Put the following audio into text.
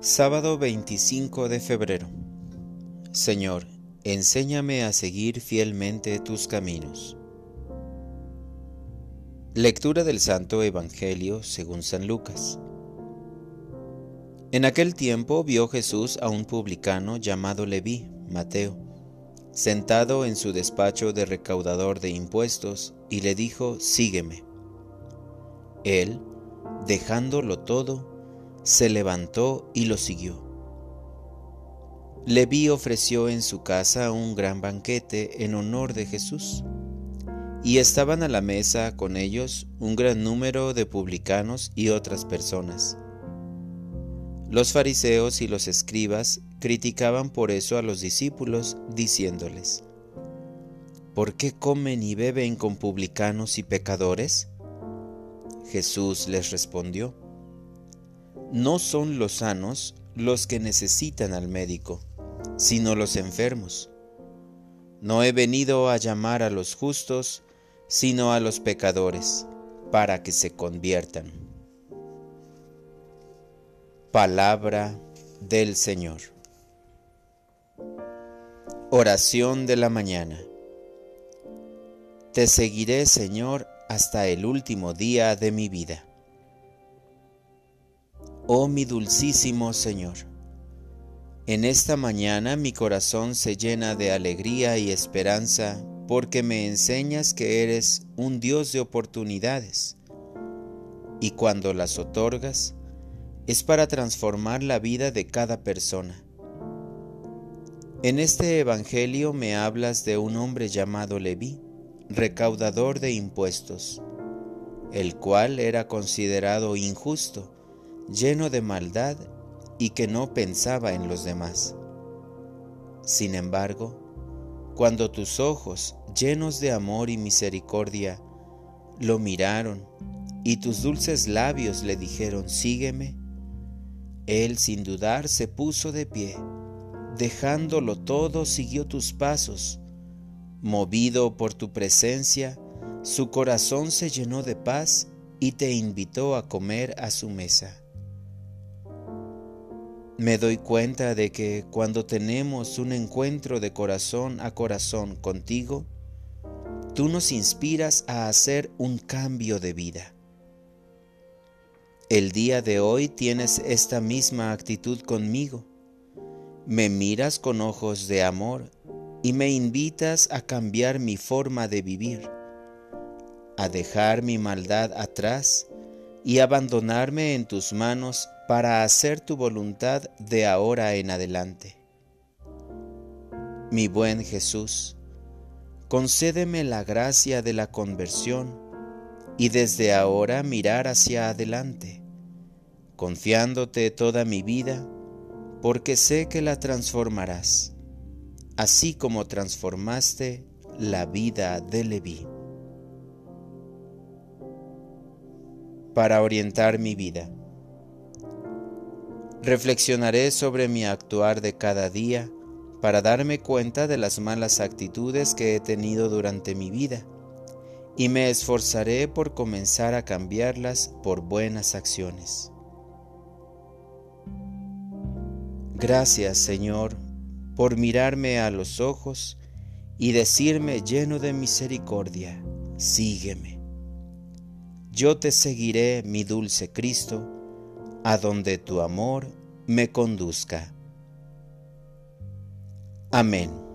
Sábado 25 de febrero. Señor, enséñame a seguir fielmente tus caminos. Lectura del Santo Evangelio según San Lucas. En aquel tiempo vio Jesús a un publicano llamado Leví, Mateo, sentado en su despacho de recaudador de impuestos, y le dijo, Sígueme. Él, dejándolo todo, se levantó y lo siguió. Leví ofreció en su casa un gran banquete en honor de Jesús, y estaban a la mesa con ellos un gran número de publicanos y otras personas. Los fariseos y los escribas criticaban por eso a los discípulos, diciéndoles, ¿Por qué comen y beben con publicanos y pecadores? Jesús les respondió, no son los sanos los que necesitan al médico, sino los enfermos. No he venido a llamar a los justos, sino a los pecadores, para que se conviertan. Palabra del Señor. Oración de la mañana. Te seguiré, Señor, hasta el último día de mi vida. Oh mi dulcísimo Señor, en esta mañana mi corazón se llena de alegría y esperanza porque me enseñas que eres un Dios de oportunidades y cuando las otorgas es para transformar la vida de cada persona. En este Evangelio me hablas de un hombre llamado Leví, recaudador de impuestos, el cual era considerado injusto lleno de maldad y que no pensaba en los demás. Sin embargo, cuando tus ojos, llenos de amor y misericordia, lo miraron y tus dulces labios le dijeron, sígueme, él sin dudar se puso de pie, dejándolo todo siguió tus pasos. Movido por tu presencia, su corazón se llenó de paz y te invitó a comer a su mesa. Me doy cuenta de que cuando tenemos un encuentro de corazón a corazón contigo, tú nos inspiras a hacer un cambio de vida. El día de hoy tienes esta misma actitud conmigo. Me miras con ojos de amor y me invitas a cambiar mi forma de vivir, a dejar mi maldad atrás y abandonarme en tus manos para hacer tu voluntad de ahora en adelante. Mi buen Jesús, concédeme la gracia de la conversión y desde ahora mirar hacia adelante, confiándote toda mi vida, porque sé que la transformarás, así como transformaste la vida de Leví. Para orientar mi vida Reflexionaré sobre mi actuar de cada día para darme cuenta de las malas actitudes que he tenido durante mi vida y me esforzaré por comenzar a cambiarlas por buenas acciones. Gracias Señor por mirarme a los ojos y decirme lleno de misericordia, sígueme. Yo te seguiré, mi dulce Cristo, a donde tu amor me conduzca. Amén.